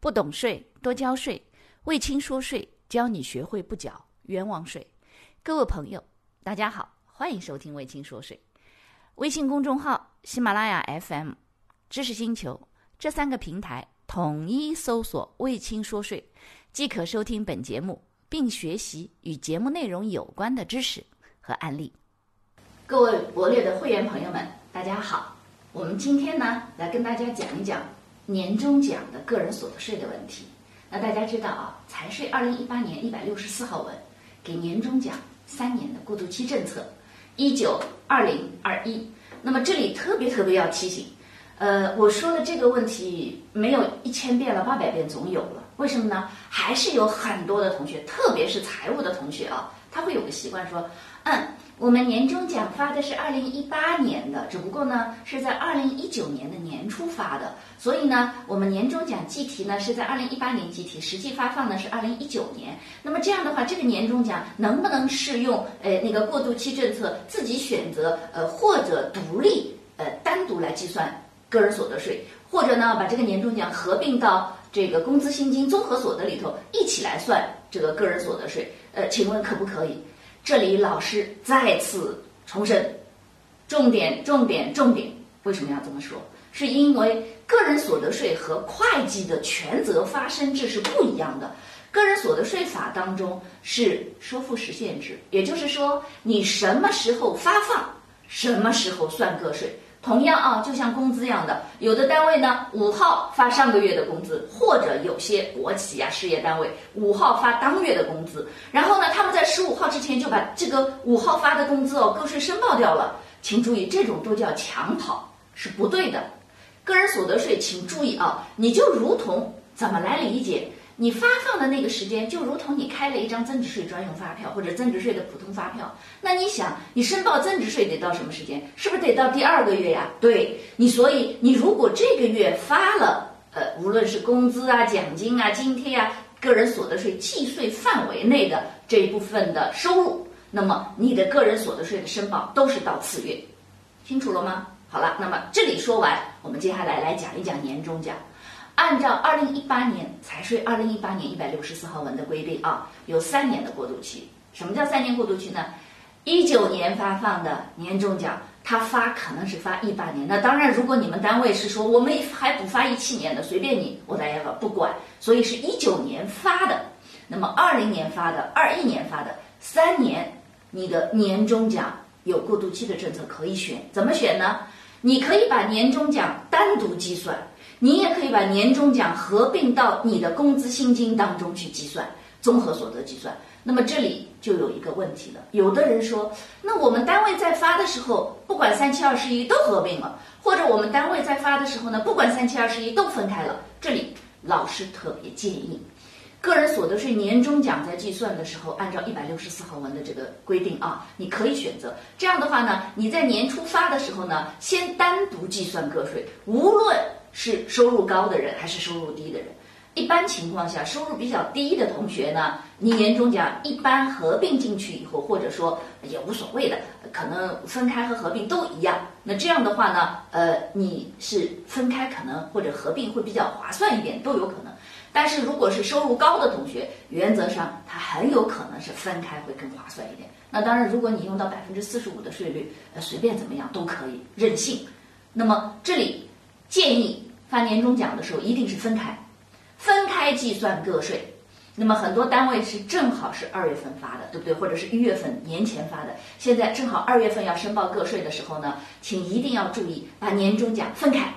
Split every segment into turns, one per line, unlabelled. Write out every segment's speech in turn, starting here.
不懂税，多交税。魏青说税，教你学会不缴冤枉税。各位朋友，大家好，欢迎收听魏青说税。微信公众号、喜马拉雅 FM、知识星球这三个平台统一搜索“魏青说税”，即可收听本节目，并学习与节目内容有关的知识和案例。各位博略的会员朋友们，大家好。我们今天呢，来跟大家讲一讲年终奖的个人所得税的问题。那大家知道啊，财税二零一八年一百六十四号文给年终奖三年的过渡期政策，一九二零二一。那么这里特别特别要提醒，呃，我说的这个问题没有一千遍了，八百遍总有了。为什么呢？还是有很多的同学，特别是财务的同学啊，他会有个习惯说，嗯。我们年终奖发的是二零一八年的，只不过呢是在二零一九年的年初发的，所以呢我们年终奖计提呢是在二零一八年计提，实际发放呢是二零一九年。那么这样的话，这个年终奖能不能适用呃那个过渡期政策，自己选择呃或者独立呃单独来计算个人所得税，或者呢把这个年终奖合并到这个工资薪金综合所得里头一起来算这个个人所得税？呃，请问可不可以？这里老师再次重申，重点重点重点，为什么要这么说？是因为个人所得税和会计的权责发生制是不一样的。个人所得税法当中是收付实现制，也就是说，你什么时候发放，什么时候算个税。同样啊，就像工资一样的，有的单位呢五号发上个月的工资，或者有些国企啊事业单位五号发当月的工资，然后呢他们在十五号之前就把这个五号发的工资哦个税申报掉了，请注意这种都叫抢跑，是不对的。个人所得税，请注意啊，你就如同怎么来理解？你发放的那个时间，就如同你开了一张增值税专用发票或者增值税的普通发票。那你想，你申报增值税得到什么时间？是不是得到第二个月呀？对你，所以你如果这个月发了，呃，无论是工资啊、奖金啊、津贴啊，个人所得税计税范围内的这一部分的收入，那么你的个人所得税的申报都是到次月，清楚了吗？好了，那么这里说完，我们接下来来讲一讲年终奖。按照二零一八年财税二零一八年一百六十四号文的规定啊，有三年的过渡期。什么叫三年过渡期呢？一九年发放的年终奖，他发可能是发一八年。那当然，如果你们单位是说我们还补发一七年的，随便你，我大家不管。所以是一九年发的，那么二零年发的，二一年发的，三年你的年终奖有过渡期的政策可以选。怎么选呢？你可以把年终奖单独计算。你也可以把年终奖合并到你的工资薪金当中去计算综合所得计算。那么这里就有一个问题了，有的人说，那我们单位在发的时候，不管三七二十一都合并了，或者我们单位在发的时候呢，不管三七二十一都分开了。这里老师特别建议，个人所得税年终奖在计算的时候，按照一百六十四号文的这个规定啊，你可以选择这样的话呢，你在年初发的时候呢，先单独计算个税，无论。是收入高的人还是收入低的人？一般情况下，收入比较低的同学呢，你年终奖一般合并进去以后，或者说也无所谓的，可能分开和合并都一样。那这样的话呢，呃，你是分开可能或者合并会比较划算一点，都有可能。但是如果是收入高的同学，原则上他很有可能是分开会更划算一点。那当然，如果你用到百分之四十五的税率，呃，随便怎么样都可以任性。那么这里。建议发年终奖的时候一定是分开，分开计算个税。那么很多单位是正好是二月份发的，对不对？或者是一月份年前发的，现在正好二月份要申报个税的时候呢，请一定要注意把年终奖分开。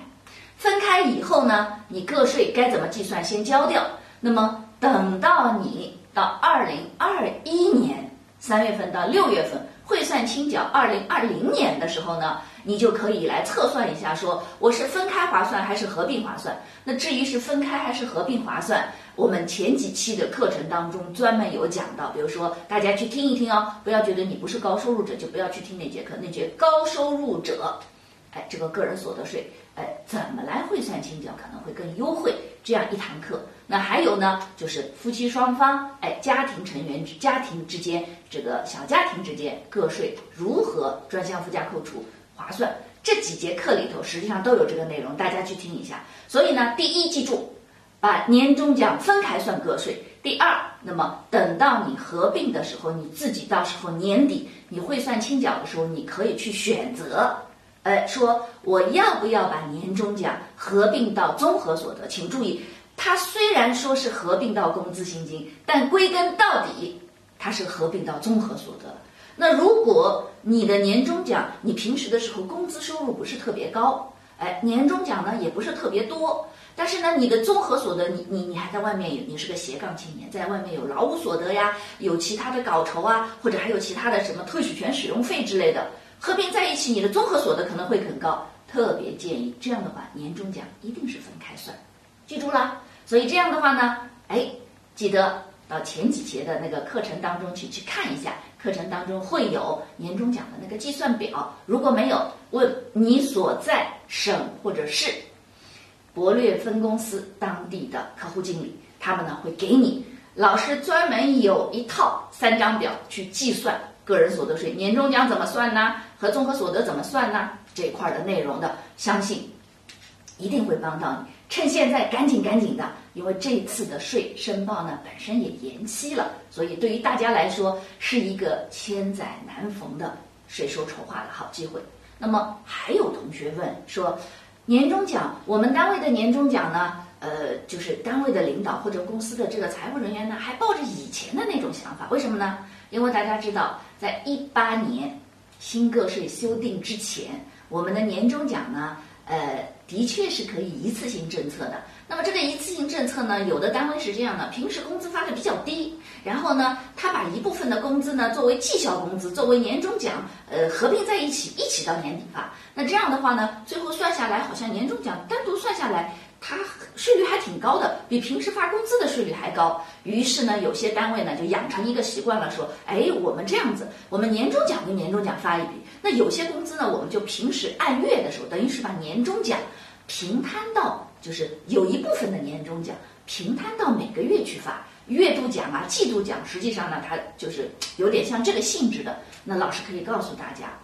分开以后呢，你个税该怎么计算先交掉。那么等到你到二零二一年三月份到六月份汇算清缴二零二零年的时候呢？你就可以来测算一下，说我是分开划算还是合并划算。那至于是分开还是合并划算，我们前几期的课程当中专门有讲到。比如说，大家去听一听哦，不要觉得你不是高收入者就不要去听那节课。那节高收入者，哎，这个个人所得税，哎，怎么来汇算清缴可能会更优惠？这样一堂课。那还有呢，就是夫妻双方，哎，家庭成员之家庭之间，这个小家庭之间个税如何专项附加扣除？划算，这几节课里头实际上都有这个内容，大家去听一下。所以呢，第一，记住，把年终奖分开算个税。第二，那么等到你合并的时候，你自己到时候年底你汇算清缴的时候，你可以去选择，呃，说我要不要把年终奖合并到综合所得？请注意，它虽然说是合并到工资薪金，但归根到底，它是合并到综合所得。那如果你的年终奖，你平时的时候工资收入不是特别高，哎，年终奖呢也不是特别多。但是呢，你的综合所得，你你你还在外面有，你是个斜杠青年，在外面有劳务所得呀，有其他的稿酬啊，或者还有其他的什么特许权使用费之类的，合并在一起，你的综合所得可能会很高。特别建议这样的话，年终奖一定是分开算，记住了。所以这样的话呢，哎，记得到前几节的那个课程当中去去看一下，课程当中会有年终奖的那个计算表。如果没有，问你所在省或者市。博略分公司当地的客户经理，他们呢会给你老师专门有一套三张表去计算个人所得税年终奖怎么算呢？和综合所得怎么算呢？这块的内容的，相信一定会帮到你。趁现在赶紧赶紧的，因为这次的税申报呢本身也延期了，所以对于大家来说是一个千载难逢的税收筹划的好机会。那么还有同学问说。年终奖，我们单位的年终奖呢，呃，就是单位的领导或者公司的这个财务人员呢，还抱着以前的那种想法，为什么呢？因为大家知道，在一八年新个税修订之前，我们的年终奖呢，呃，的确是可以一次性政策的。那么这个一次性政策呢，有的单位是这样的，平时工资发的比较低，然后呢，他把一部分的工资呢作为绩效工资，作为年终奖，呃，合并在一起，一起到年底发。那这样的话呢，最后算下来，好像年终奖单独算下来，它税率还挺高的，比平时发工资的税率还高。于是呢，有些单位呢就养成一个习惯了，说，哎，我们这样子，我们年终奖跟年终奖发一笔，那有些工资呢，我们就平时按月的时候，等于是把年终奖平摊到，就是有一部分的年终奖平摊到每个月去发，月度奖啊、季度奖，实际上呢，它就是有点像这个性质的。那老师可以告诉大家。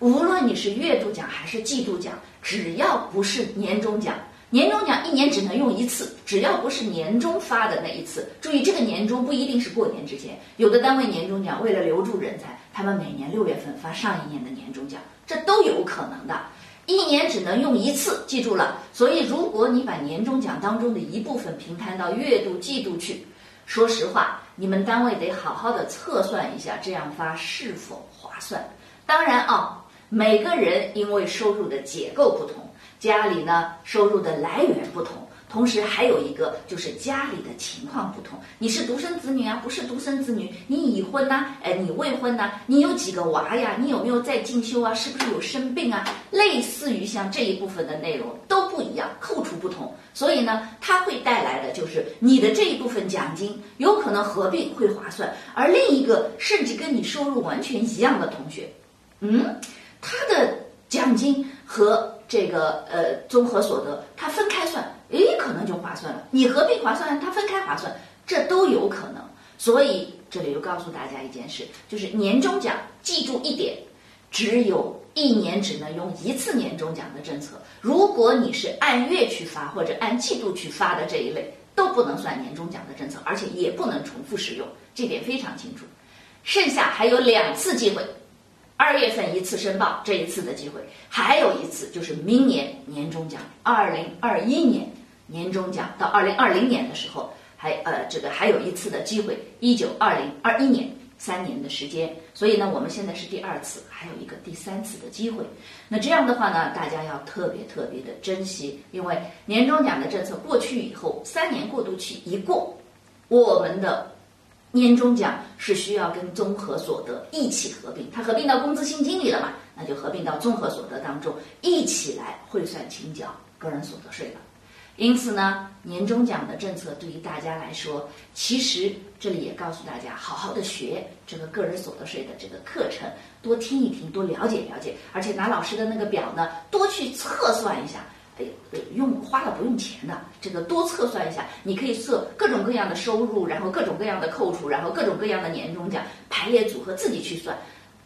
无论你是月度奖还是季度奖，只要不是年终奖，年终奖一年只能用一次，只要不是年终发的那一次，注意这个年终不一定是过年之前，有的单位年终奖为了留住人才，他们每年六月份发上一年的年终奖，这都有可能的，一年只能用一次，记住了。所以如果你把年终奖当中的一部分平摊到月度、季度去，说实话，你们单位得好好的测算一下，这样发是否划算。当然啊。每个人因为收入的结构不同，家里呢收入的来源不同，同时还有一个就是家里的情况不同。你是独生子女啊，不是独生子女？你已婚呐？哎，你未婚呐？你有几个娃呀？你有没有在进修啊？是不是有生病啊？类似于像这一部分的内容都不一样，扣除不同，所以呢，它会带来的就是你的这一部分奖金有可能合并会划算，而另一个甚至跟你收入完全一样的同学，嗯。他的奖金和这个呃综合所得，他分开算，诶，可能就划算了。你合并划算，他分开划算，这都有可能。所以这里又告诉大家一件事，就是年终奖，记住一点，只有一年只能用一次年终奖的政策。如果你是按月去发或者按季度去发的这一类，都不能算年终奖的政策，而且也不能重复使用，这点非常清楚。剩下还有两次机会。二月份一次申报，这一次的机会，还有一次就是明年年终奖，二零二一年年终奖到二零二零年的时候，还呃这个还有一次的机会，一九二零二一年三年的时间，所以呢，我们现在是第二次，还有一个第三次的机会。那这样的话呢，大家要特别特别的珍惜，因为年终奖的政策过去以后，三年过渡期一过，我们的。年终奖是需要跟综合所得一起合并，它合并到工资薪金里了嘛？那就合并到综合所得当中，一起来汇算清缴个人所得税了。因此呢，年终奖的政策对于大家来说，其实这里也告诉大家，好好的学这个个人所得税的这个课程，多听一听，多了解了解，而且拿老师的那个表呢，多去测算一下。哎，用花了不用钱的，这个多测算一下，你可以测各种各样的收入，然后各种各样的扣除，然后各种各样的年终奖排列组合，自己去算，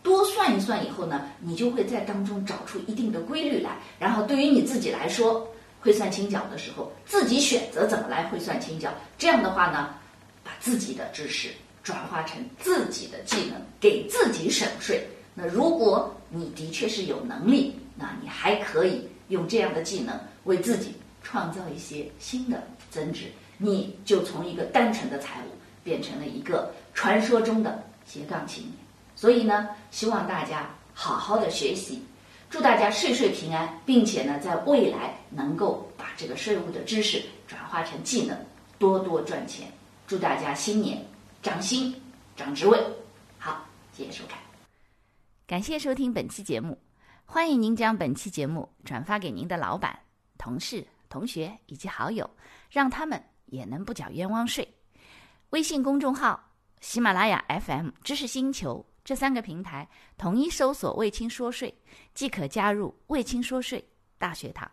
多算一算以后呢，你就会在当中找出一定的规律来，然后对于你自己来说，汇算清缴的时候，自己选择怎么来汇算清缴。这样的话呢，把自己的知识转化成自己的技能，给自己省税。那如果你的确是有能力，那你还可以用这样的技能为自己创造一些新的增值，你就从一个单纯的财务变成了一个传说中的斜杠青年。所以呢，希望大家好好的学习。祝大家岁岁平安，并且呢，在未来能够把这个税务的知识转化成技能，多多赚钱。祝大家新年涨薪、涨职位。好，谢谢收看，感谢收听本期节目。欢迎您将本期节目转发给您的老板、同事、同学以及好友，让他们也能不缴冤枉税。微信公众号、喜马拉雅 FM、知识星球。这三个平台统一搜索“卫青说税”，即可加入“卫青说税”大学堂。